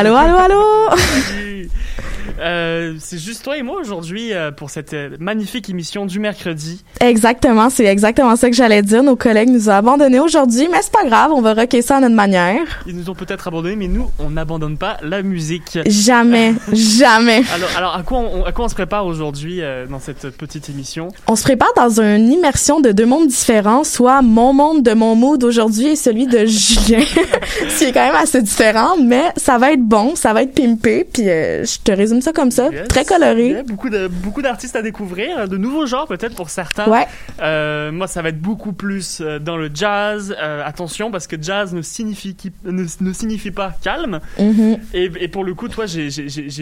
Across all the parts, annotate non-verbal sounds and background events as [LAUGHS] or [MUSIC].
Allô, allô, allô Salut. Euh, c'est juste toi et moi aujourd'hui euh, pour cette euh, magnifique émission du mercredi. Exactement, c'est exactement ça que j'allais dire. Nos collègues nous ont abandonnés aujourd'hui, mais c'est pas grave, on va rocker ça à notre manière. Ils nous ont peut-être abandonnés, mais nous, on n'abandonne pas la musique. Jamais, [LAUGHS] jamais. Alors, alors à, quoi on, à quoi on se prépare aujourd'hui euh, dans cette petite émission? On se prépare dans une immersion de deux mondes différents, soit mon monde de mon mood aujourd'hui et celui de [LAUGHS] Julien, ce [LAUGHS] qui est quand même assez différent, mais ça va être bon, ça va être pimpé, puis euh, je te résume ça comme ça, Yes. très coloré. Beaucoup de beaucoup d'artistes à découvrir, de nouveaux genres peut-être pour certains. Ouais, Euh, moi, ça va être beaucoup plus euh, dans le jazz. Euh, attention, parce que jazz ne signifie, ne, ne signifie pas calme. mhm. Et, et pour le coup, toi, j'ai-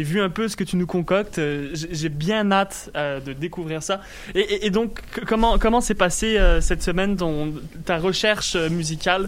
vu un peu ce que tu nous concoctes. J'ai bien hâte euh, de découvrir ça. Et, et- et donc, comment comment s'est passé euh, cette semaine ton, ta recherche musicale?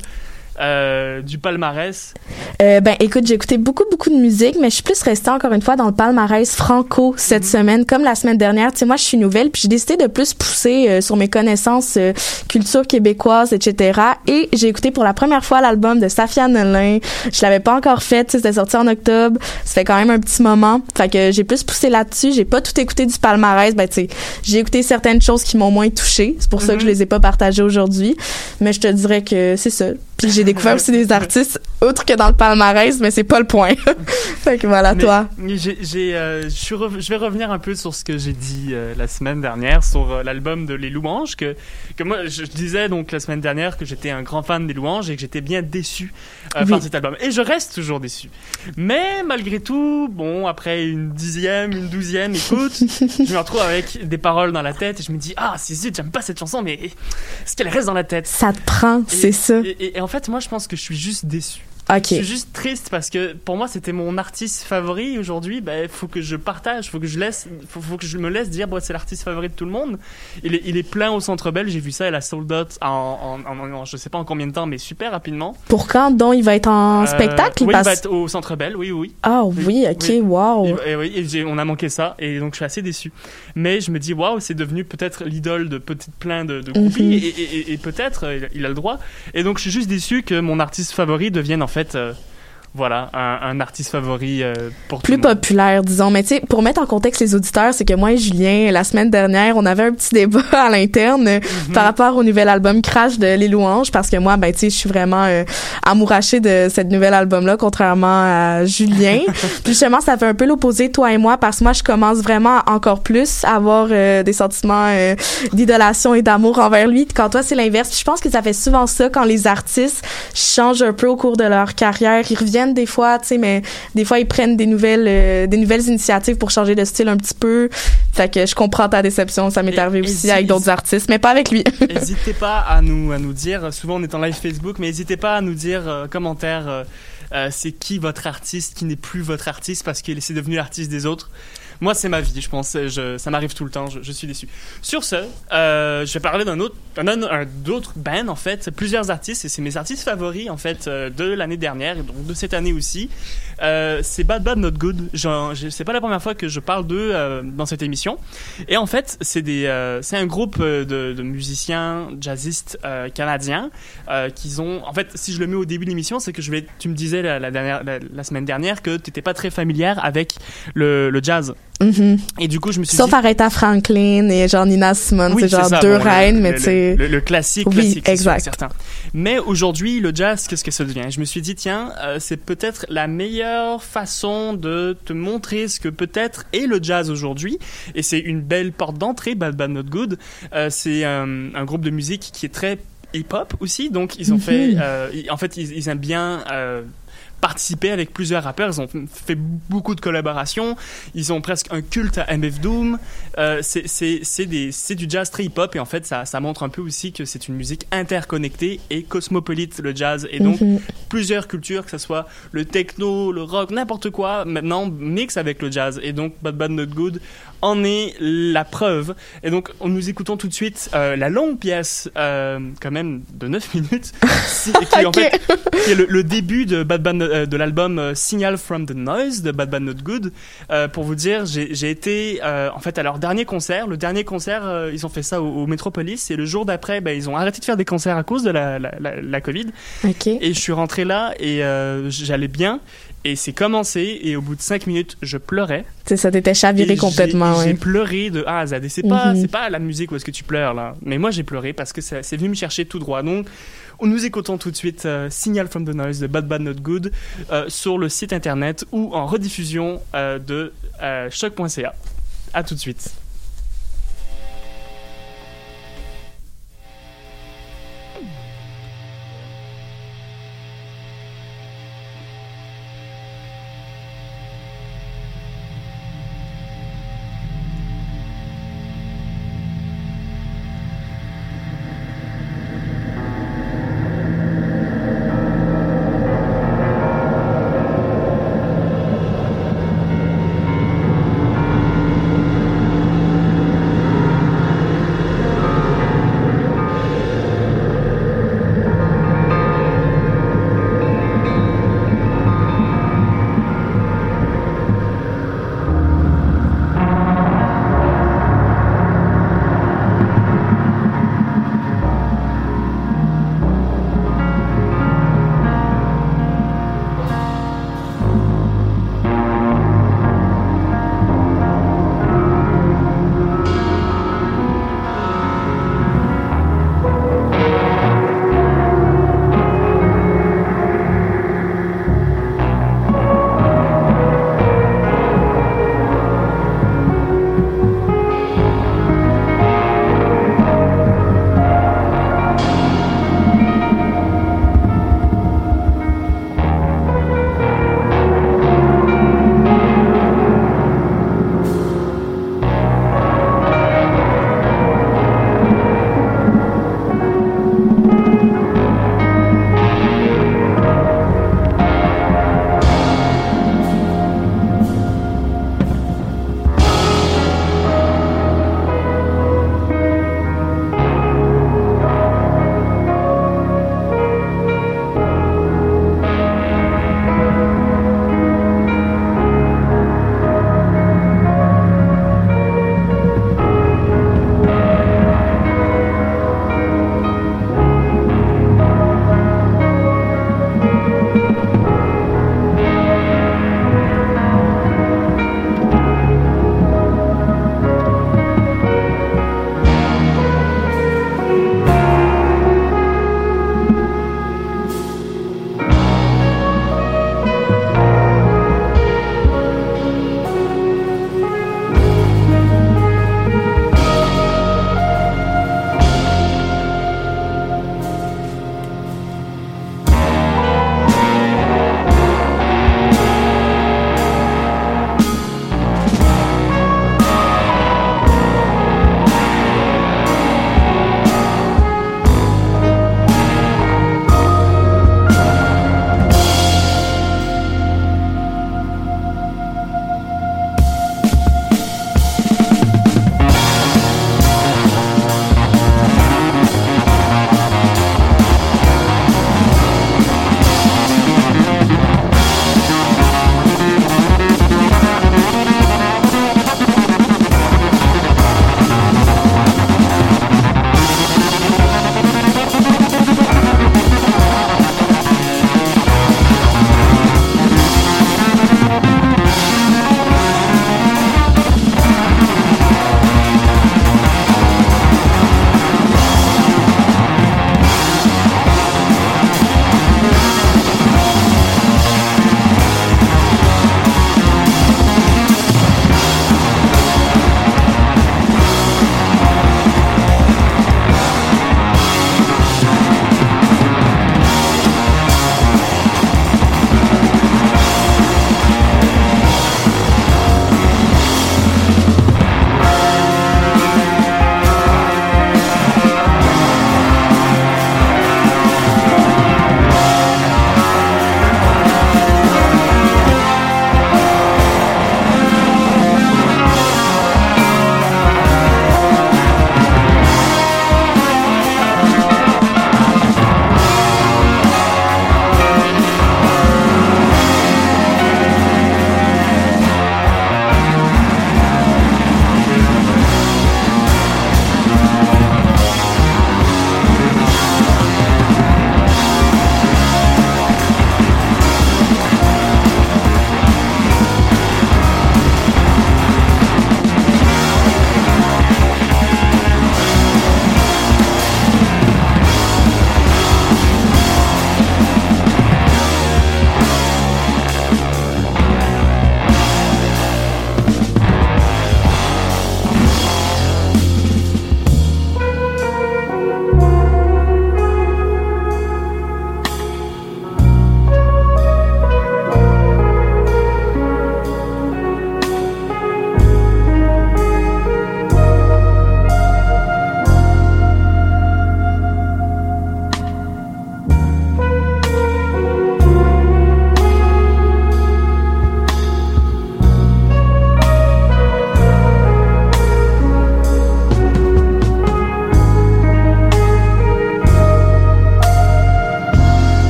Euh, du palmarès Euh, ben écoute, j'ai écouté beaucoup beaucoup de musique, mais je suis plus restée encore une fois dans le palmarès franco cette semaine, comme la semaine dernière. Tu sais, moi je suis nouvelle, puis j'ai décidé de plus pousser euh, sur mes connaissances euh, culture québécoise, etc. Et j'ai écouté pour la première fois l'album de Safia Nolin. Je l'avais pas encore fait, tu sais, c'était sorti en octobre. Ça fait quand même un petit moment. Fait que j'ai plus poussé là-dessus. J'ai pas tout écouté du palmarès. Ben tu sais, j'ai écouté certaines choses qui m'ont moins touchée. C'est pour ça que je Mhm. les ai pas partagées aujourd'hui. Mais je te dirais que c'est ça. Puis j'ai découvert aussi des artistes autres que dans le palmarès, mais c'est pas le point. [LAUGHS] fait que voilà, Mais- toi. j'ai- euh, je rev- je vais revenir un peu sur ce que j'ai dit euh, la semaine dernière sur euh, l'album de Les Louanges que que moi je, disais donc la semaine dernière que j'étais un grand fan des Louanges et que j'étais bien déçu euh, Oui. par cet album et je reste toujours déçu. Mais malgré tout, bon après une dixième, une douzième écoute, [LAUGHS] je me retrouve avec des paroles dans la tête et je me dis ah c'est zut j'aime pas cette chanson mais est-ce qu'elle reste dans la tête? Ça te prend, c'est ça. et, et- et en fait moi je pense que je suis juste déçu. OK. Je suis juste triste parce que pour moi c'était mon artiste favori aujourd'hui. Ben faut que je partage, faut que je laisse, faut, faut que je me laisse dire bon c'est l'artiste favori de tout le monde. Il est, il est plein au Centre Bell. J'ai vu ça, elle a sold out en, en, en- en- je sais pas en combien de temps, mais super rapidement. Pour quand, donc, il va être en Euh, spectacle? Oui, il va être au Centre Bell. Oui, oui. Ah oui, OK, Oui. wow. Et, et oui, et on a manqué ça et donc je suis assez déçu. Mais je me dis waouh, c'est devenu peut-être l'idole de plein de, de groupies Mhm. et, et- et- et peut-être euh, il a le droit. Et donc je suis juste déçu que mon artiste favori devienne en fait euh, voilà un, un artiste favori euh, pour plus tout le monde. populaire, disons. Mais tu sais, pour mettre en contexte les auditeurs, c'est que moi et Julien, la semaine dernière, on avait un petit débat [LAUGHS] à l'interne Mhm. par rapport au nouvel album Crash de Les Louanges, parce que moi, ben tu sais, je suis vraiment euh, amourachée de cette nouvel album-là, contrairement à Julien. [LAUGHS] Puis justement, ça fait un peu l'opposé, toi et moi, parce que moi, je commence vraiment encore plus à avoir euh, des sentiments euh, d'idolation et d'amour envers lui. Quand toi, c'est l'inverse. Je pense que ça fait souvent ça quand les artistes changent un peu au cours de leur carrière. Ils reviennent des fois, tu sais, mais des fois, ils prennent des nouvelles, euh, des nouvelles initiatives pour changer de style un petit peu. Fait que je comprends ta déception. Ça m'est arrivé aussi si- avec d'autres artistes, mais pas avec lui. [LAUGHS] N'hésitez pas à nous à nous dire. Souvent on est en live Facebook, mais n'hésitez pas à nous dire euh, commentaire. euh, c'est qui votre artiste qui n'est plus votre artiste parce qu'il c'est devenu l'artiste des autres. Moi, c'est ma vie, je pense. Ça m'arrive tout le temps. Je, suis déçu. Sur ce, euh, je vais parler d'un autre, un, d'autres bands en fait, plusieurs artistes et c'est mes artistes favoris en fait euh, de l'année dernière et donc de cette année aussi. Euh, c'est Bad Bad Not Good. C'est pas la première fois que je parle d'eux dans cette émission. Et en fait, c'est des, un groupe de, musiciens jazzistes canadiens qu'ils ont. En fait, si je le mets au début de l'émission, c'est que je vais. Tu me disais la, semaine dernière que t'étais pas très familière avec le jazz. Et du coup, je me suis Sauf dit. Aretha Franklin et genre Nina Simone, Oui, c'est genre ça, deux bon, le- reines, mais tu sais. Le, le classique, Oui, classique, exact. certain. Mais aujourd'hui, le jazz, qu'est-ce que ça devient? Je me suis dit, tiens, euh, c'est peut-être la meilleure façon de te montrer ce que peut-être est le jazz aujourd'hui. Et c'est une belle porte d'entrée, Bad Bad Not Good. Euh, c'est un, un groupe de musique qui est très hip-hop aussi. Donc, ils ont Mhm. fait. euh, ils- en fait, ils, ils aiment bien. Participer avec plusieurs rappeurs, ils ont fait beaucoup de collaborations, ils ont presque un culte à MF Doom, euh, c'est- du jazz très hip-hop et en fait ça, ça montre un peu aussi que c'est une musique interconnectée et cosmopolite le jazz et donc Mhm. plusieurs cultures, que ce soit le techno, le rock, n'importe quoi, maintenant mixe avec le jazz. Et donc Bad Bad Not Good en est la preuve. Et donc on nous écoutons tout de suite euh, la longue pièce, euh, quand même de 9 [LAUGHS] minutes, si- qui, en [LAUGHS] Ok. fait, qui est le, le début de, Bad Bad, euh, de l'album euh, Signal from the Noise de Bad Bad Not Good. Euh, pour vous dire, j'ai été euh, en fait à leur dernier concert. Le dernier concert, euh, ils ont fait ça au, au Metropolis et le jour d'après, ben, ils ont arrêté de faire des concerts à cause de la, la, la, la Covid. Et je suis rentré là et euh, j'allais bien. Et c'est commencé et au bout de 5 minutes, je pleurais. Sais, ça t'était Et chaviré complètement, J'ai ouais. pleuré de A à Z. Et c'est pas, Mhm. c'est pas la musique où est-ce que tu pleures là. Mais moi j'ai pleuré parce que c'est venu me chercher tout droit. Donc nous écoutons tout de suite euh, Signal from the Noise de Bad Bad Not Good euh, sur le site internet ou en rediffusion euh, de choc.ca. À tout de suite.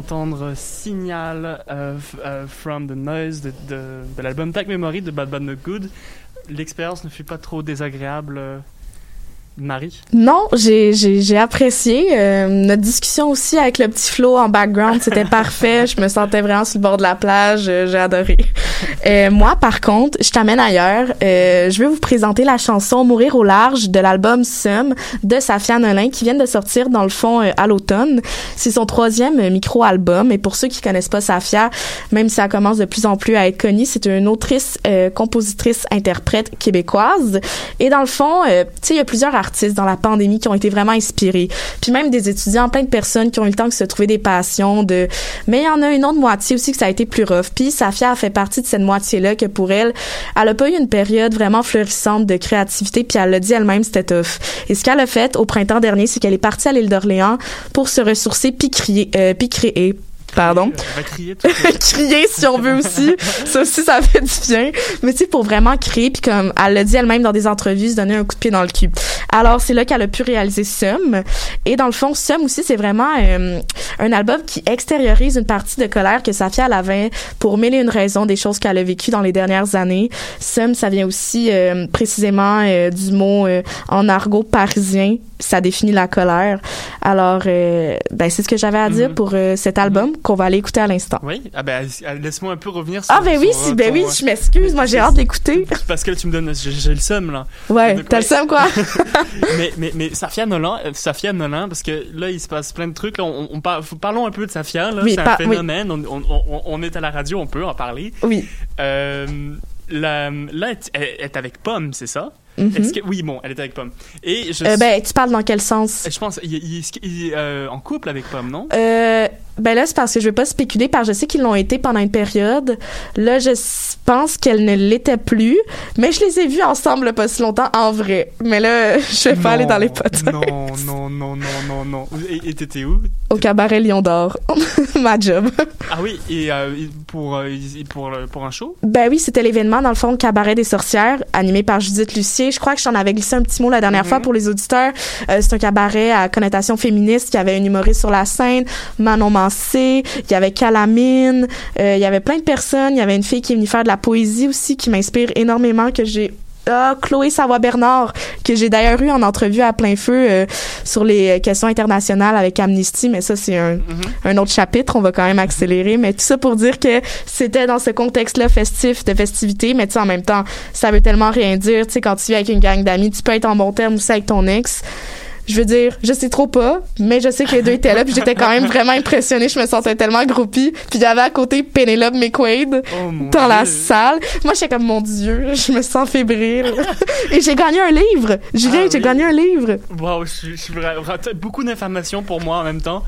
D'entendre Signal euh, euh, from the Noise de, de, de l'album Tag Memory de Bad Bad Not Good. L'expérience ne fut pas trop désagréable. Euh, Marie? Non, j'ai, apprécié. Euh, notre discussion aussi avec le petit flow en background, c'était [LAUGHS] parfait. Je me sentais vraiment sur le bord de la plage. J'ai adoré. Euh, moi, par contre, je t'amène ailleurs. Euh, je vais vous présenter la chanson Mourir au large de l'album Sum de Safia Nolin qui vient de sortir dans le fond à l'automne. C'est son troisième micro-album. Et pour ceux qui connaissent pas Safia, même si ça commence de plus en plus à être connu, c'est une autrice, compositrice, interprète québécoise. Et dans le fond, tu sais, il y a plusieurs artistes dans la pandémie qui ont été vraiment inspirés. Puis même des étudiants, plein de personnes qui ont eu le temps de se trouver des passions. De... Mais il y en a une autre moitié aussi que ça a été plus rough. Puis Safia a fait partie de cette moitié-là que pour elle, elle a pas eu une période vraiment florissante de créativité. Puis elle l'a dit elle-même, c'était tough. Et ce qu'elle a fait au printemps dernier, c'est qu'elle est partie à l'île d'Orléans pour se ressourcer puis, euh, puis créer Pardon? crier, [LAUGHS] crier si on veut aussi. ça aussi, ça fait du bien. Mais tu sais, pour vraiment créer, puis comme elle l'a dit elle-même dans des entrevues, se donner un coup de pied dans le cul. Alors, c'est là qu'elle a pu réaliser Sum. Et dans le fond, Sum aussi, c'est vraiment euh, un album qui extériorise une partie de colère que Safia elle avait pour mêler une raison des choses qu'elle a vécues dans les dernières années. Sum, ça vient aussi euh, précisément euh, du mot en argot parisien. Ça définit la colère. Alors, ben, c'est ce que j'avais à dire mm-hmm. pour cet album qu'on va aller écouter à l'instant. Oui, ah ben, laisse-moi un peu revenir sur. Ah ben oui, si, ben oui, je m'excuse, moi j'ai hâte d'écouter. [LAUGHS] Parce que là, tu me donnes, j'ai le seum là. Ouais, t'as le seum quoi. [LAUGHS] [LAUGHS] mais mais mais Safia Nolan, euh, Safia Nolan, parce que là il se passe plein de trucs. Là, on, on parlons un peu de Safia là. c'est un phénomène. On, on, on, est à la radio, on peut en parler. Oui. Euh, là, elle est avec Pomme, c'est ça? Mm-hmm. Est-ce que oui bon elle est avec Pomme et je... euh, ben tu parles dans quel sens? Je pense il, il, euh, en couple avec Pomme non? Euh, ben là, c'est parce que je vais pas spéculer, parce que je sais qu'ils l'ont été pendant une période. Là, je pense qu'elle ne l'était plus, mais je les ai vus ensemble pas si longtemps en vrai. Mais là, [LAUGHS] je vais pas aller dans les potes. Non, non, non, non, non, non. Et t'étais où? Au cabaret Lion d'Or. [LAUGHS] Ma job. Ah oui, et euh, pour, euh, pour, pour un show? Ben oui, c'était l'événement, dans le fond, Cabaret des sorcières, animé par Judith Lucier. Je crois que j'en avais glissé un petit mot la dernière fois pour les auditeurs. Euh, c'est un cabaret à connotation féministe qui avait une humoriste sur la scène, Manon il y avait Calamine, euh, il y avait plein de personnes. Il y avait une fille qui est venue faire de la poésie aussi qui m'inspire énormément, que j'ai ah, Chloé Savoie-Bernard, que j'ai d'ailleurs eu en entrevue à plein feu euh, sur les questions internationales avec Amnesty, mais ça, c'est un, mm-hmm. un autre chapitre, on va quand même accélérer. Mais tout ça pour dire que c'était dans ce contexte-là festif, de festivité, mais tu sais, en même temps, ça veut tellement rien dire. Tu sais, quand tu es avec une gang d'amis, tu peux être en bon terme aussi avec ton ex je veux dire, je sais trop pas, mais je sais que les deux étaient là, puis j'étais quand même vraiment impressionnée. Je me sentais tellement groupie. Puis il y avait à côté Penelope McQuaid oh, dans la salle. Moi, j'étais comme, mon Dieu, je me sens fébrile. [LAUGHS] Et j'ai gagné un livre. Julien, ah j'ai gagné un livre. Wow, je, suis vraiment... Beaucoup d'informations pour moi en même temps.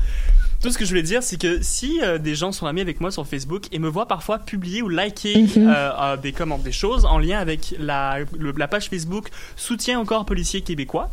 Tout ce que je voulais dire, c'est que si euh, des gens sont amis avec moi sur Facebook et me voient parfois publier ou liker mhm. euh, des commentaires, des choses en lien avec la, la page Facebook Soutien corps policier québécois,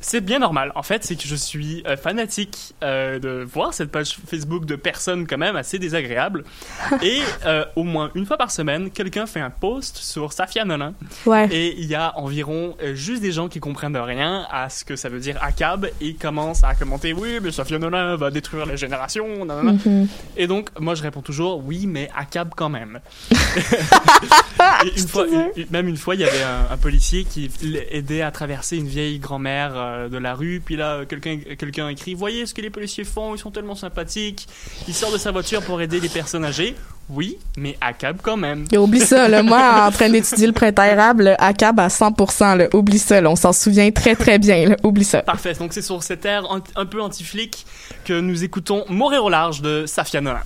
c'est bien normal. En fait, c'est que je suis euh, fanatique euh, de voir cette page Facebook de personnes quand même assez désagréables. [LAUGHS] et euh, au moins une fois par semaine, quelqu'un fait un post sur Safia Nolin. Ouais. Et il y a environ juste des gens qui comprennent rien à ce que ça veut dire ACAB et commencent à commenter oui, mais Safia Nolin va détruire les générations. Mm Et donc, moi, je réponds toujours oui, mais ACAB quand même. [LAUGHS] [LAUGHS] une fois, même une fois, il y avait un, un policier qui aidait à traverser une vieille grand-mère euh, de la rue, puis là, quelqu'un quelqu'un écrit Voyez ce que les policiers font, ils sont tellement sympathiques. Il sort de sa voiture pour aider les personnes âgées. Oui, mais à cab quand même. Et oublie ça, là, moi, [LAUGHS] en train d'étudier le printemps érable, à cab à 100%, là, oublie ça, là, on s'en souvient très très bien, là, oublie ça. Parfait, donc c'est sur cet air un, peu anti-flic que nous écoutons Mourir au large de Safia Nolin.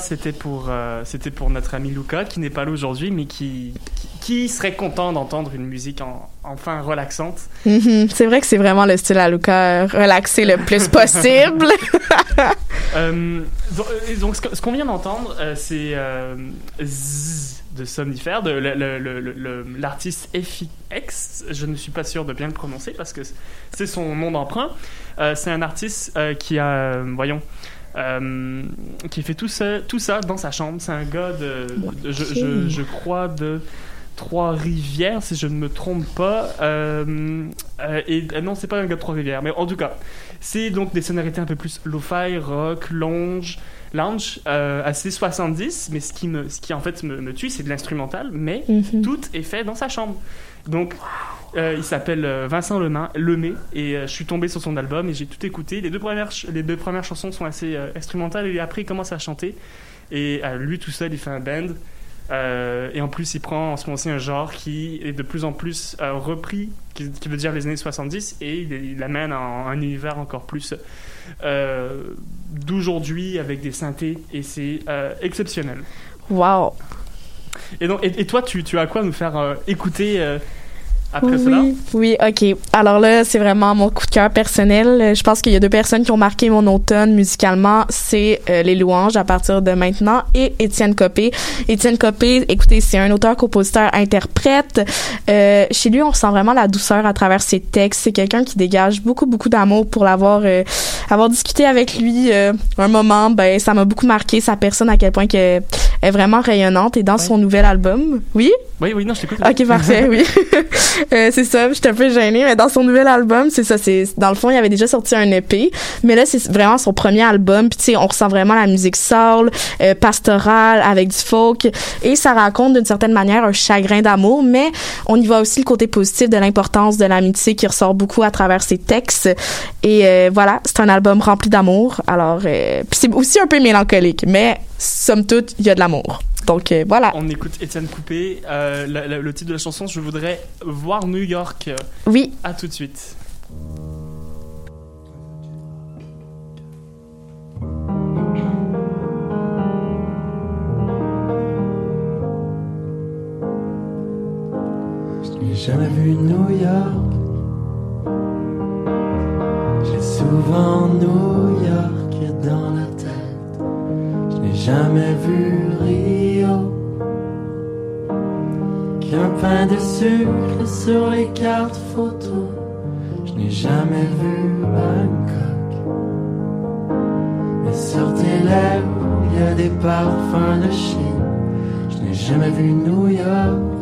C'était pour euh, c'était pour notre ami Luca qui n'est pas là aujourd'hui, mais qui, qui, qui serait content d'entendre une musique en, enfin relaxante. Mhm. C'est vrai que c'est vraiment le style à Luca, relaxer le plus [LAUGHS] possible. [LAUGHS] Euh, donc, ce qu'on vient d'entendre, euh, c'est euh, de Somnifère, de l'artiste FX. Je ne suis pas sûr de bien le prononcer parce que c'est son nom d'emprunt. Euh, c'est un artiste euh, qui a, euh, voyons, euh, qui fait tout ça, tout ça dans sa chambre. C'est un gars de, de- je, je- je crois de Trois-Rivières, si je ne me trompe pas. Euh, euh, et euh, non, c'est pas un gars de Trois-Rivières, mais en tout cas, c'est donc des sonorités un peu plus lo-fi, rock, lounge, lounge, euh, assez 70. Mais ce qui me, ce qui en fait me, me tue, c'est de l'instrumental, mais Mhm. tout est fait dans sa chambre. Donc, euh, il s'appelle euh, Vincent Lemay, et euh, je suis tombé sur son album et j'ai tout écouté. Les deux premières, les deux premières chansons sont assez instrumentales et après il commence à chanter. Et lui tout seul, il fait un band. Et en plus, il prend en ce moment-ci un genre qui est de plus en plus repris, qui, veut dire les années 70, et il, l'amène en un univers encore plus d'aujourd'hui avec des synthés, et c'est exceptionnel. Wow. Et, donc, et, et toi, tu, tu as quoi à nous faire euh, écouter euh, après cela? Oui, oui, ok. Alors là, c'est vraiment mon coup de cœur personnel. Je pense qu'il y a deux personnes qui ont marqué mon automne musicalement. C'est euh, Les Louanges à partir de maintenant et Étienne Copé. Étienne Copé, écoutez, c'est un auteur, compositeur, interprète. Euh, chez lui, on ressent vraiment la douceur à travers ses textes. C'est quelqu'un qui dégage beaucoup, beaucoup d'amour pour l'avoir, euh, avoir discuté avec lui euh, un moment. Ben, ça m'a beaucoup marqué sa personne à quel point qu'elle est vraiment rayonnante. Et dans son nouvel album, oui? Oui, oui, non, je t'écoute. Ok, parfait, oui. [LAUGHS] Euh, c'est ça, j'étais un peu gênée, mais dans son nouvel album, c'est ça, c'est dans le fond, il avait déjà sorti un EP, mais là c'est vraiment son premier album, puis tu sais, on ressent vraiment la musique soul, euh, pastorale avec du folk et ça raconte d'une certaine manière un chagrin d'amour, mais on y voit aussi le côté positif de l'importance de l'amitié qui ressort beaucoup à travers ses textes et euh, voilà, c'est un album rempli d'amour. Alors puis c'est aussi un peu mélancolique, mais somme toute, il y a de l'amour. Donc euh, voilà. On écoute Étienne Coupé. Euh, la- la- le titre de la chanson, je voudrais voir New York. Oui, À tout de suite. Je n'ai jamais vu New York. J'ai souvent New York dans la tête. N'ai jamais vu Rio. Qu'un pain de sucre sur les cartes photos. Je n'ai jamais vu Bangkok. Mais sur tes lèvres, il y a des parfums de Chine. Je n'ai jamais vu New York.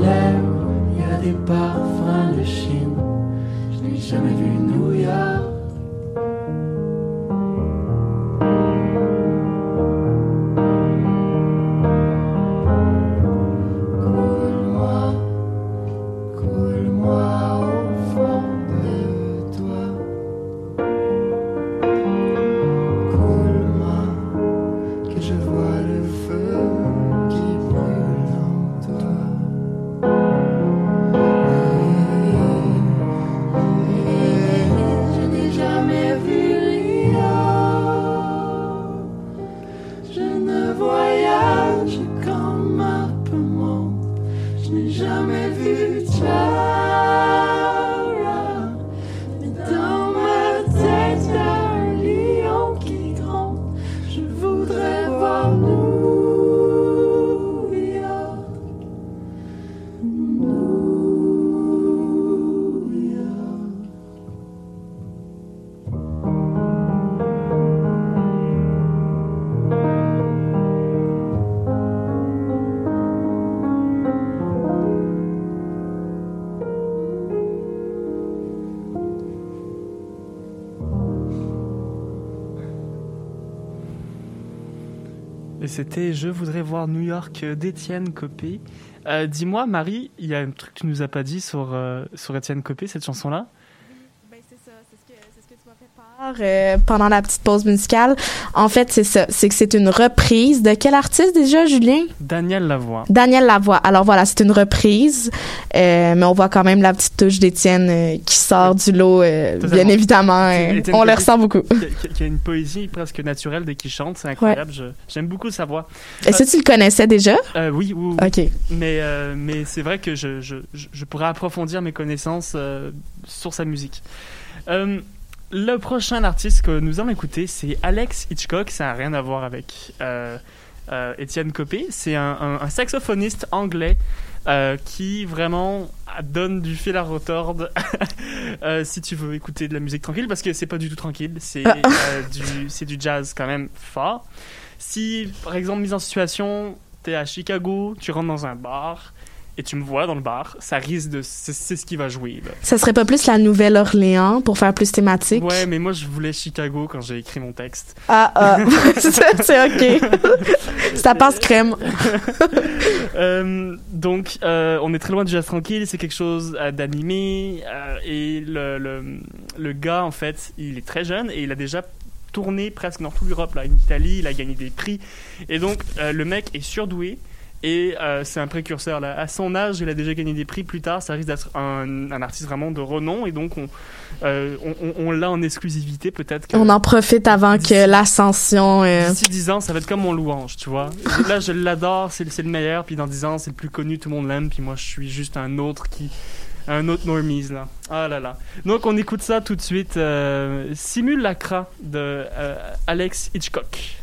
Il y a des parfums de Chine. Je n'ai jamais vu New York. C'était Je voudrais voir New York d'Étienne Copé. Euh, Dis-moi, Marie, il y a un truc que tu nous as pas dit sur, euh, sur Étienne Copé, cette chanson-là Ben, c'est ça, c'est ce que, c'est ce que tu m'as euh, pendant la petite pause musicale. En fait, c'est ça, c'est que c'est une reprise de quel artiste déjà, Julien? Daniel Lavoie. Daniel Lavoie. Alors voilà, c'est une reprise, euh, mais on voit quand même la petite touche d'Étienne euh, qui sort du lot, bien évidemment. on le ressent beaucoup. Qui a, une poésie presque naturelle dès qu'il chante, c'est incroyable. J'aime beaucoup sa voix. Est-ce que tu le connaissais déjà? Oui, oui, oui. OK. Mais, mais c'est vrai que je, je, je, pourrais approfondir mes connaissances sur sa musique. Euh, le prochain artiste que nous allons écouter, c'est Alex Hitchcock. Ça n'a rien à voir avec euh, euh, Étienne Copé. C'est un, un- un saxophoniste anglais euh, qui vraiment donne du fil à retordre [LAUGHS] si tu veux écouter de la musique tranquille, parce que c'est pas du tout tranquille. C'est [LAUGHS] du, du jazz quand même fort. Si, par exemple, mise en situation, t'es à Chicago, tu rentres dans un bar et tu me vois dans le bar, ça risque de. C'est ce qui va jouer. Là. Ça serait pas plus la Nouvelle-Orléans pour faire plus thématique? Ouais, mais moi je voulais Chicago quand j'ai écrit mon texte. Ah, ah. [LAUGHS] c'est OK. [LAUGHS] Ça passe crème. [LAUGHS] Euh, donc, euh, on est très loin du jazz tranquille, c'est quelque chose euh, d'animé. euh, et le, le, le gars, en fait, il est très jeune et il a déjà tourné presque dans toute l'Europe, là, en Italie, il a gagné des prix. Et donc, le mec est surdoué. Et euh, c'est un précurseur. Là. À son âge, il a déjà gagné des prix. Plus tard, ça risque d'être un, un artiste vraiment de renom. Et donc, on, euh, on, on- on l'a en exclusivité. Peut-être On en profite avant que l'ascension... euh, d'ici 10 ans, ça va être comme mon louange, tu vois. Là, je l'adore, c'est le meilleur. Puis dans 10 ans, c'est le plus connu, tout le monde l'aime. Puis moi, je suis juste un autre qui. Un autre normies, là. Ah là là. Donc, on écoute ça tout de suite. Euh, Simulacra de Alex Hitchcock.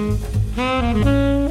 Mm-hmm.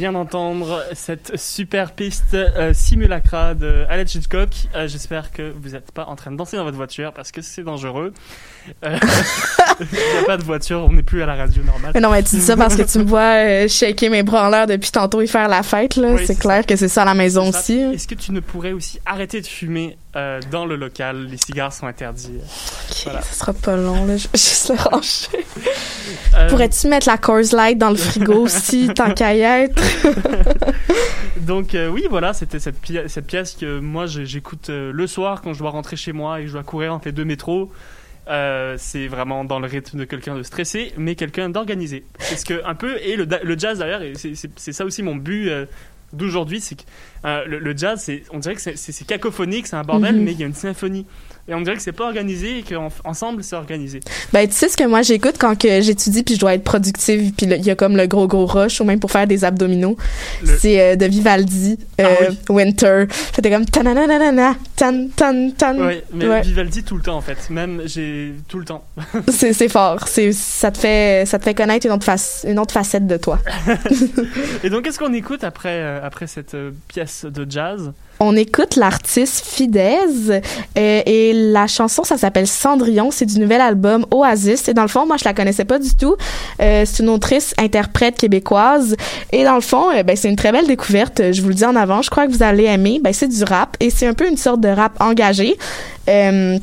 Vient d'entendre cette super piste euh, Simulacra de Alex Hitchcock. Euh, J'espère que vous n'êtes pas en train de danser dans votre voiture parce que c'est dangereux. [LAUGHS] Il n'y a pas de voiture, on n'est plus à la radio normale. Mais non, mais tu dis ça parce que tu me vois euh, shaker mes bras en l'air depuis tantôt et faire la fête, là. Oui, c'est clair que c'est ça à la maison aussi. Est-ce que tu ne pourrais aussi arrêter de fumer euh, dans le local? Les cigares sont interdits. Ok, Voilà. ça sera pas long, là. Je vais juste le ranger. Euh, Pourrais-tu mettre la Coors Light dans le frigo [LAUGHS] aussi, tant qu'à y être? [LAUGHS] Donc euh, oui, voilà, c'était cette, cette pièce que moi j'écoute le soir quand je dois rentrer chez moi et je dois courir entre les deux métros. Euh, c'est vraiment dans le rythme de quelqu'un de stressé, mais quelqu'un d'organisé. C'est ce que un peu et le, jazz d'ailleurs, et c'est- ça aussi mon but euh, d'aujourd'hui, c'est que euh, le, le jazz, on dirait que c'est- cacophonique, c'est un bordel, Mhm. mais il y a une symphonie. Et on dirait que c'est pas organisé et qu'ensemble c'est organisé. Ben, tu sais ce que moi j'écoute quand que j'étudie puis je dois être productive puis il y a comme le gros gros rush ou même pour faire des abdominaux. Le- C'est euh, de Vivaldi, euh, Ah oui. Winter. C'était comme tananana, tan tan tan. Ouais, mais Ouais. Vivaldi tout le temps en fait, même j'ai tout le temps. [LAUGHS] C'est c'est fort. C'est ça te fait ça te fait connaître une autre face une autre facette de toi. [LAUGHS] Et donc qu'est-ce qu'on écoute après euh, après cette euh, pièce de jazz? On écoute l'artiste Fidesz euh, et la chanson ça s'appelle Cendrillon, c'est du nouvel album Oasis et dans le fond moi je la connaissais pas du tout. Euh, c'est une autrice interprète québécoise et dans le fond euh, ben c'est une très belle découverte, je vous le dis en avant, je crois que vous allez aimer. Ben c'est du rap et c'est un peu une sorte de rap engagé. Euh,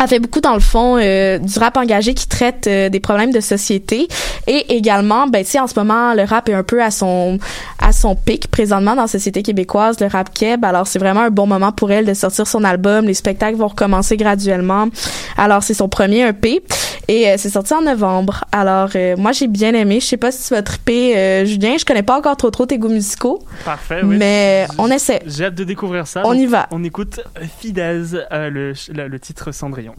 elle fait beaucoup dans le fond euh, du rap engagé qui traite euh, des problèmes de société. Et également ben tu sais en ce moment le rap est un peu à son à son pic présentement dans la société québécoise le rap keb. Alors c'est vraiment un bon moment pour elle de sortir son album. Les spectacles vont recommencer graduellement. Alors c'est son premier EP et euh, c'est sorti en novembre. Alors euh, moi j'ai bien aimé. Je sais pas si tu vas triper euh, Julien. Je connais pas encore trop trop tes goûts musicaux. Parfait, oui. mais J- on essaie. J'ai hâte de découvrir ça. on y va. On écoute Fidesz, euh, le, le, le titre Cendrillon.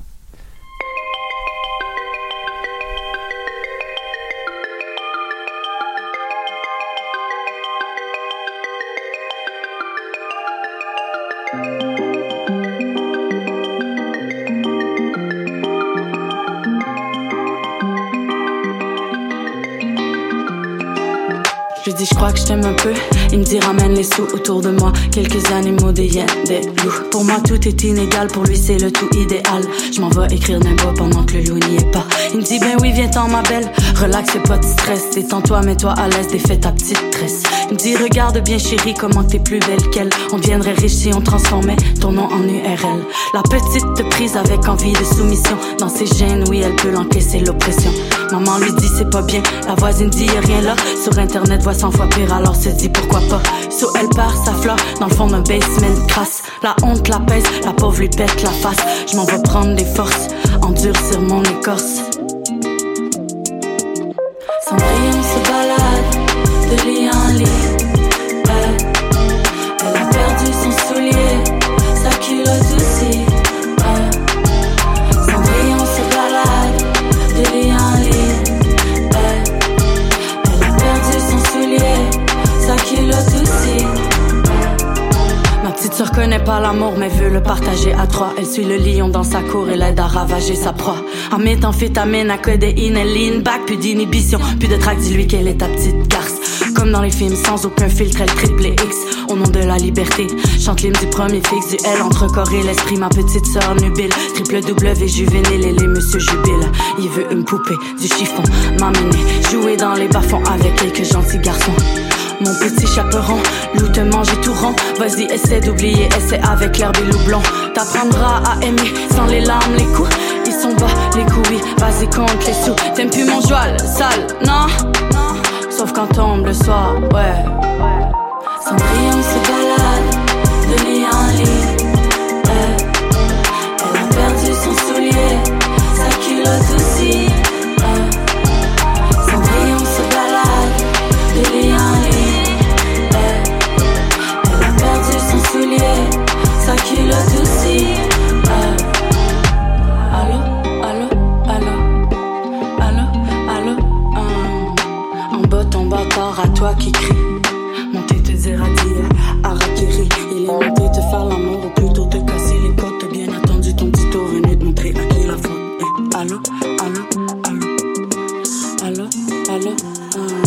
Je t'aime un peu. Il me dit ramène les sous autour de moi. Quelques animaux, des hyènes, des loups. Pour moi tout est inégal, pour lui c'est le tout idéal. Je m'en vais écrire d'un bois pendant que le loup n'y est pas. Il me dit ben oui viens-t'en ma belle. Relax fais pas de stress. Détends-toi mets-toi à l'aise. Défais ta petite tresse. Il me dit regarde bien chérie comment t'es plus belle qu'elle. On deviendrait riche si on transformait ton nom en URL La petite te prise avec envie de soumission. Dans ses gènes oui elle peut l'encaisser l'oppression. Maman lui dit c'est pas bien, la voisine dit y a rien là. Sur internet voici cent fois alors se dit pourquoi pas. So elle part sa fleur dans le fond d'un basement crasse. La honte la pèse, la pauvre lui pète la face. Je m'en vais prendre des forces, endurcir mon écorce. Cendrillon se balade de lit en lit. L'amour, mais veut le partager à trois. Elle suit le lion dans sa cour et l'aide à ravager sa proie. En méthamphétamine, à codéine, elle lean back, plus d'inhibition, plus de trac, dis-lui qu'elle est ta petite garce. Comme dans les films, sans aucun filtre, elle triple X. Au nom de la liberté, chante l'hymne du premier fixe, du L entre corps et l'esprit. Ma petite sœur nubile, triple W juvénile, et les monsieur jubile. Il veut une poupée, du chiffon, m'amener, jouer dans les bas-fonds avec quelques gentils garçons. Mon petit chaperon, loup te manger tout rond. Vas-y, essaie d'oublier, essaie avec l'herbe et loup blond. T'apprendras à aimer sans les larmes, les coups. Ils sont bas, les oui, vas-y, compte les sous. T'aimes plus mon joie, sale, non? Sauf quand tombe le soir, ouais. Cendrillon se balade de lit en lit. Elle, elle a perdu son soulier, sa culotte aussi. Qui crie. Monter te dire adieu, Arakiri. Il est monté te faire l'amour ou plutôt te casser les côtes. Bien attendu ton tour venu te montrer à qui la faute. Allô, allô, allô, allô, allô. hum.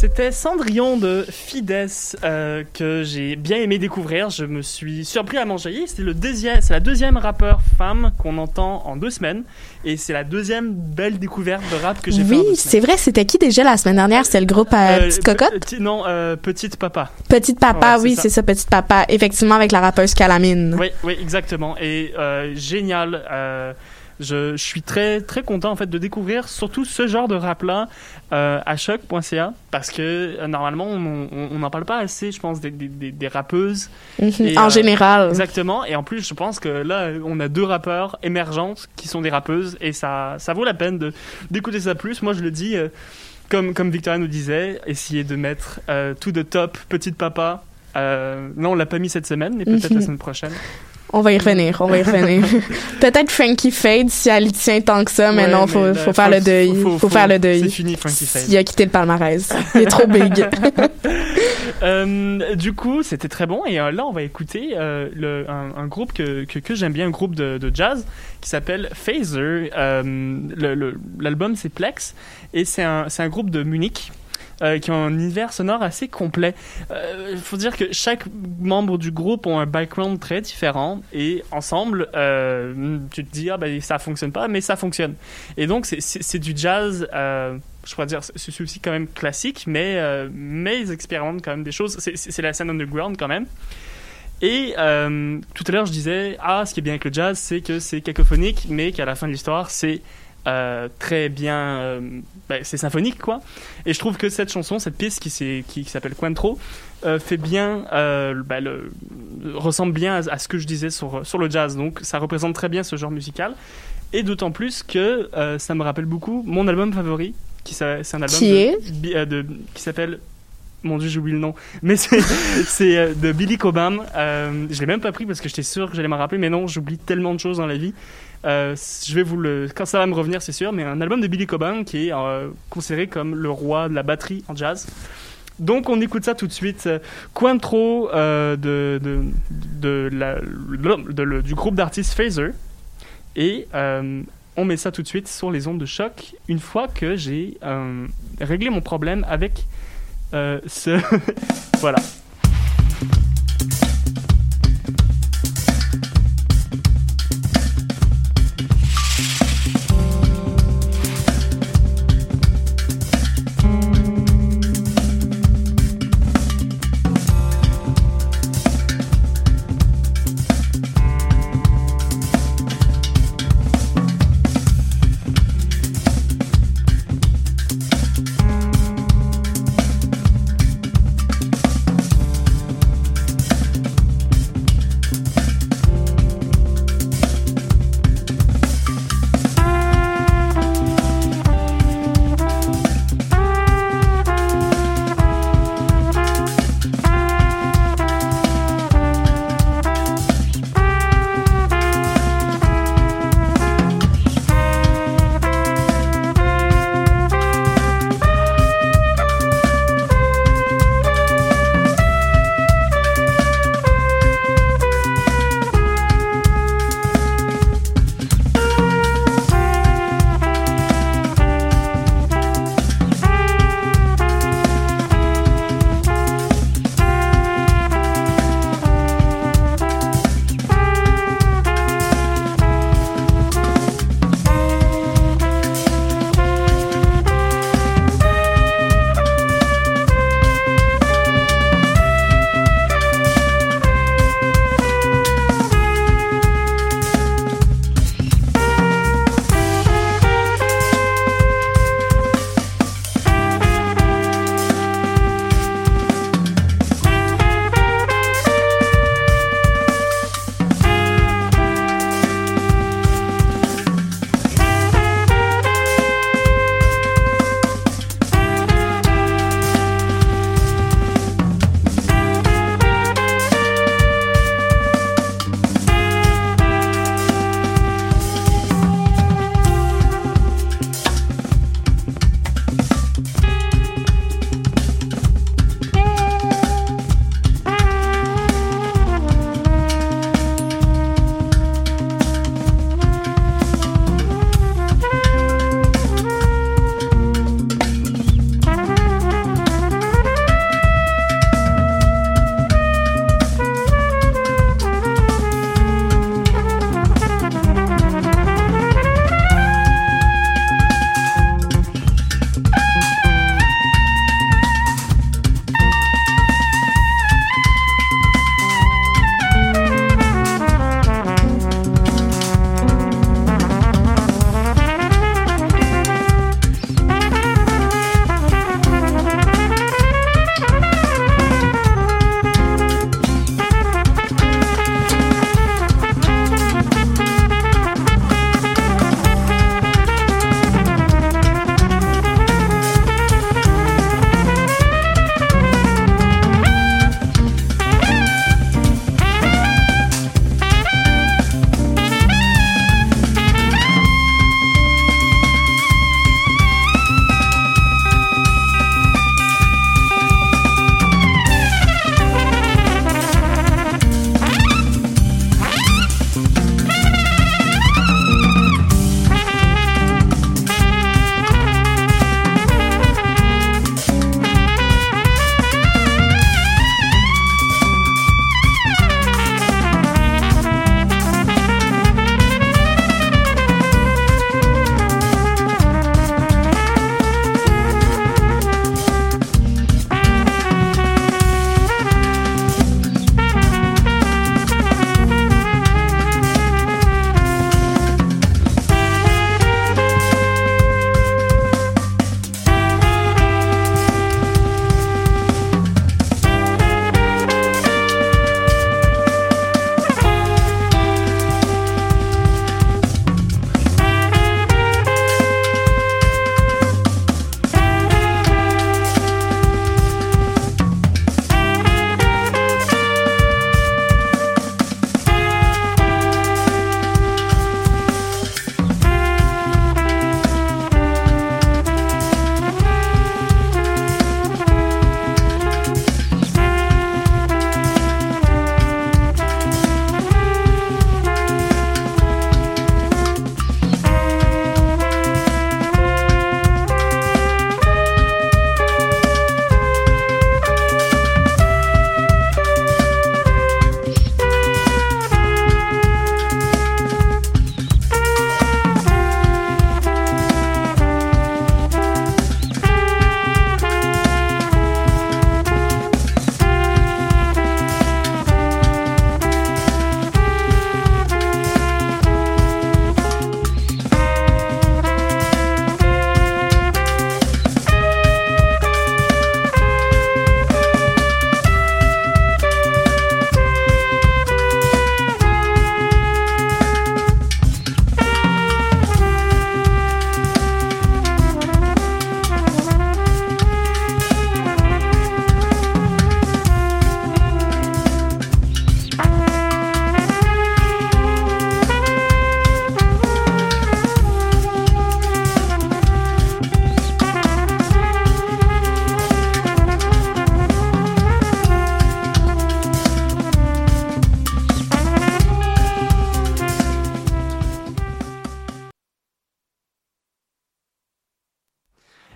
C'était Cendrillon de Fides euh, que j'ai bien aimé découvrir. Je me suis surpris à m'enjailler. C'est le deuxième, c'est la deuxième rappeur femme qu'on entend en deux semaines, et c'est la deuxième belle découverte de rap que j'ai Oui, deux c'est vrai, c'était qui déjà la semaine dernière? C'était le groupe euh, Euh, Petite pe- Cocotte? petit- non, euh, Petite Papa. Petite Papa, Ouais, c'est oui, ça. c'est ça, Petite Papa. Effectivement, avec la rappeuse Calamine. Oui, oui, exactement. Et euh, génial. Je, je suis très très content en fait de découvrir surtout ce genre de rap là euh, à choc.ca parce que euh, normalement on n'en parle pas assez je pense des, des, des- rappeuses Mhm. Et, en euh, général. exactement et en plus je pense que là on a deux rappeurs émergentes qui sont des rappeuses et ça ça vaut la peine d'écouter ça plus moi je le dis comme comme Victoria nous disait essayer de mettre tout de top petite papa euh, non on l'a pas mis cette semaine mais peut-être Mhm. la semaine prochaine On va y revenir, on va y revenir. [LAUGHS] Peut-être Frankie Fade si elle y tient tant que ça, mais Ouais, non, mais faut, faut faire le deuil. Faut, faire le C'est deuil. fini, Frankie Fade. Il a quitté le palmarès. [LAUGHS] Il est trop big. [LAUGHS] Euh, du coup, c'était très bon. Et euh, là, on va écouter euh, le, un, un groupe que, que, que j'aime bien, un groupe de, de jazz qui s'appelle Phaser. Le- le- L'album, c'est Plex. Et c'est un, c'est un groupe de Munich. Euh, qui ont un univers sonore assez complet. Il faut dire que chaque membre du groupe ont un background très différent et ensemble, euh, tu te dis ah ben ça fonctionne pas, mais ça fonctionne. Et donc c'est- du jazz. euh, je pourrais dire, c'est aussi quand même classique, mais, euh, mais ils expérimentent quand même des choses. C'est- la scène underground quand même. Et euh, tout à l'heure, je disais, ah, ce qui est bien avec le jazz, c'est que c'est cacophonique, mais qu'à la fin de l'histoire, c'est euh, très bien. euh, ben, c'est symphonique, quoi. Et je trouve que cette chanson, cette piste qui, s'est- qui, qui s'appelle Quantro, euh, fait bien. ben, le, ressemble bien à, à ce que je disais sur, sur le jazz. Donc, ça représente très bien ce genre musical. Et d'autant plus que ça me rappelle beaucoup mon album favori, qui c'est un album Qui de- est? Bi- de, qui s'appelle mon dieu j'oublie le nom. Mais [LAUGHS] c'est euh, de Billy Cobham. Euh, je l'ai même pas pris parce que j'étais sûr que j'allais m'en rappeler mais non j'oublie tellement de choses dans la vie. Euh, je vais vous le quand ça va me revenir c'est sûr mais un album de Billy Cobham qui est euh, considéré comme le roi de la batterie en jazz. Donc on écoute ça tout de suite. Euh, de, du groupe d'artistes Phaser. Et on met ça tout de suite sur les ondes de choc une fois que j'ai réglé mon problème avec ce... [LAUGHS] voilà.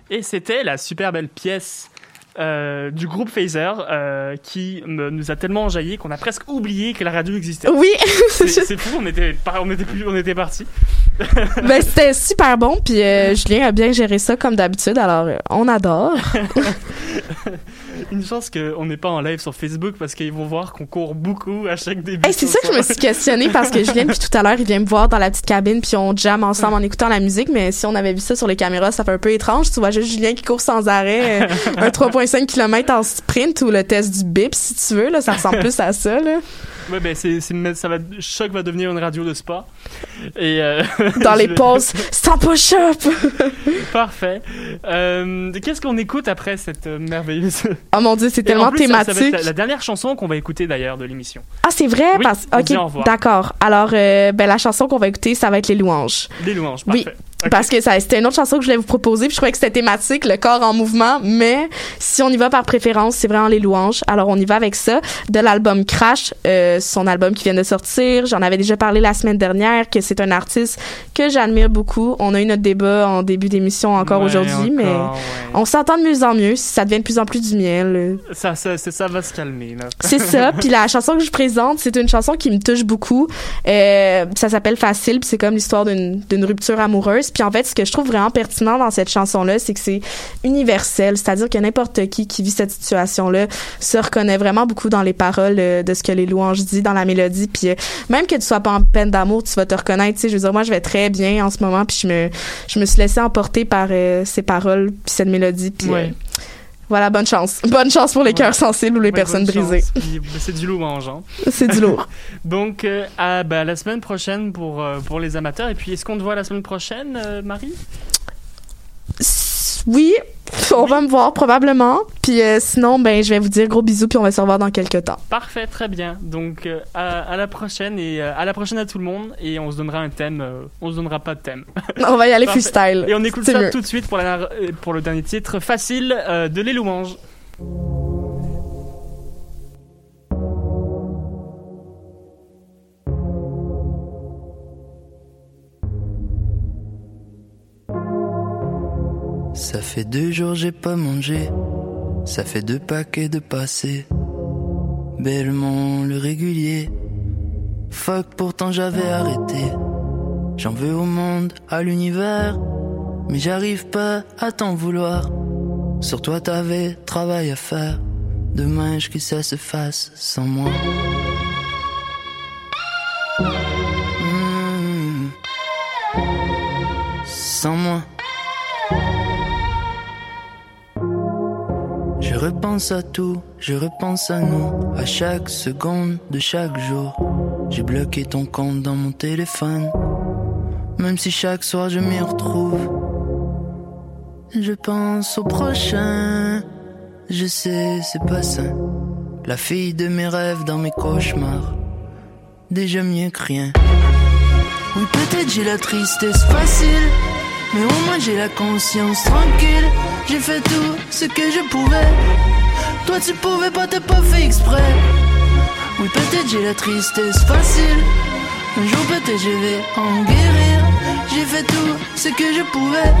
Et c'était la super belle pièce euh, du groupe Phaser euh, qui me- nous a tellement enjaillé qu'on a presque oublié que la radio existait. Oui, [LAUGHS] C'est fou, on était, on était, plus- on était parti. [LAUGHS] ben, c'était super bon. Puis euh, Julien a bien géré ça comme d'habitude. Alors, euh, on adore. [LAUGHS] Une chance qu'on n'est pas en live sur Facebook parce qu'ils vont voir qu'on court beaucoup à chaque début. Hey, c'est ça que je me suis questionnée parce que Julien, puis tout à l'heure, il vient me voir dans la petite cabine, puis on jam ensemble en écoutant la musique. Mais si on avait vu ça sur les caméras, ça fait un peu étrange. Tu vois juste Julien qui court sans arrêt, euh, un [LAUGHS] 3,5 km en sprint ou le test du bip, si tu veux. Là, ça ressemble plus à ça. Là. Ouais, ben c'est, ça va, Choc va devenir une radio de spa. Et euh, [LAUGHS] Dans les pauses, sans push-up. [LAUGHS] Parfait. Euh, qu'est-ce qu'on écoute après cette euh, merveilleuse? Oh mon dieu, c'est tellement plus, ça- ça va être thématique. la, dernière chanson qu'on va écouter d'ailleurs de l'émission. Ah, c'est vrai? Oui, parce... on Ok, d'accord. Alors, euh, ben, la chanson qu'on va écouter, ça va être Les Louanges. Les louanges. Oui. Parce que ça, c'était une autre chanson que je voulais vous proposer, puis je trouvais que c'était thématique, le corps en mouvement, mais si on y va par préférence, c'est vraiment les louanges. Alors on y va avec ça, de l'album Crash, euh, son album qui vient de sortir. J'en avais déjà parlé la semaine dernière, que c'est un artiste que j'admire beaucoup. On a eu notre débat en début d'émission encore Ouais, aujourd'hui, mais ouais. on s'entend de mieux en mieux, ça devient de plus en plus du miel. Ça, ça, c'est- ça va se calmer. Là. c'est ça. [LAUGHS] Puis la chanson que je présente, c'est une chanson qui me touche beaucoup. Euh, ça s'appelle Facile, puis c'est comme l'histoire d'une d'une rupture amoureuse. Puis en fait, ce que je trouve vraiment pertinent dans cette chanson-là, c'est que c'est universel. C'est-à-dire que n'importe qui qui vit cette situation-là se reconnaît vraiment beaucoup dans les paroles euh, de ce que les louanges disent, dans la mélodie. Puis euh, même que tu sois pas en peine d'amour, tu vas te reconnaître. Tu sais, je veux dire, moi, je vais très bien en ce moment, puis je me, je me suis laissée emporter par euh, ces paroles, puis cette mélodie. Voilà, bonne chance. [LAUGHS] Bonne chance pour les cœurs sensibles ou les Ouais, personnes brisées. c'est du louange. Hein. C'est du lourd. [LAUGHS] [LAUGHS] Donc, euh, à bah, la semaine prochaine pour, euh, pour les amateurs. Et puis, est-ce qu'on te voit la semaine prochaine, euh, Marie? Oui, on va me voir probablement. Puis euh, sinon, ben je vais vous dire gros bisous puis on va se revoir dans quelques temps. Parfait, très bien. Donc, euh, à, à la prochaine et euh, à la prochaine à tout le monde. Et on se donnera un thème. on se donnera pas de thème. [LAUGHS] On va y aller Parfait. freestyle. Et on écoute ça mieux. tout de suite pour, la, pour le dernier titre facile de Les Louanges. Ça fait deux jours j'ai pas mangé, ça fait deux paquets de passé. Bellement le régulier. Fuck, pourtant j'avais arrêté. J'en veux au monde, à l'univers, mais j'arrive pas à t'en vouloir. Sur toi t'avais travail à faire. Dommage que ça se fasse sans moi. Hmm. Sans moi. Je repense à tout, je repense à nous, à chaque seconde de chaque jour. J'ai bloqué ton compte dans mon téléphone, même si chaque soir je m'y retrouve. Je pense au prochain, je sais, c'est pas ça. La fille de mes rêves dans mes cauchemars, déjà mieux que rien. Oui, peut-être j'ai la tristesse facile, mais au moins j'ai la conscience tranquille. J'ai fait tout ce que je pouvais. Toi, tu pouvais pas, t'as pas fait exprès. Oui, peut-être j'ai la tristesse facile. Un jour, peut-être je vais en guérir. J'ai fait tout ce que je pouvais.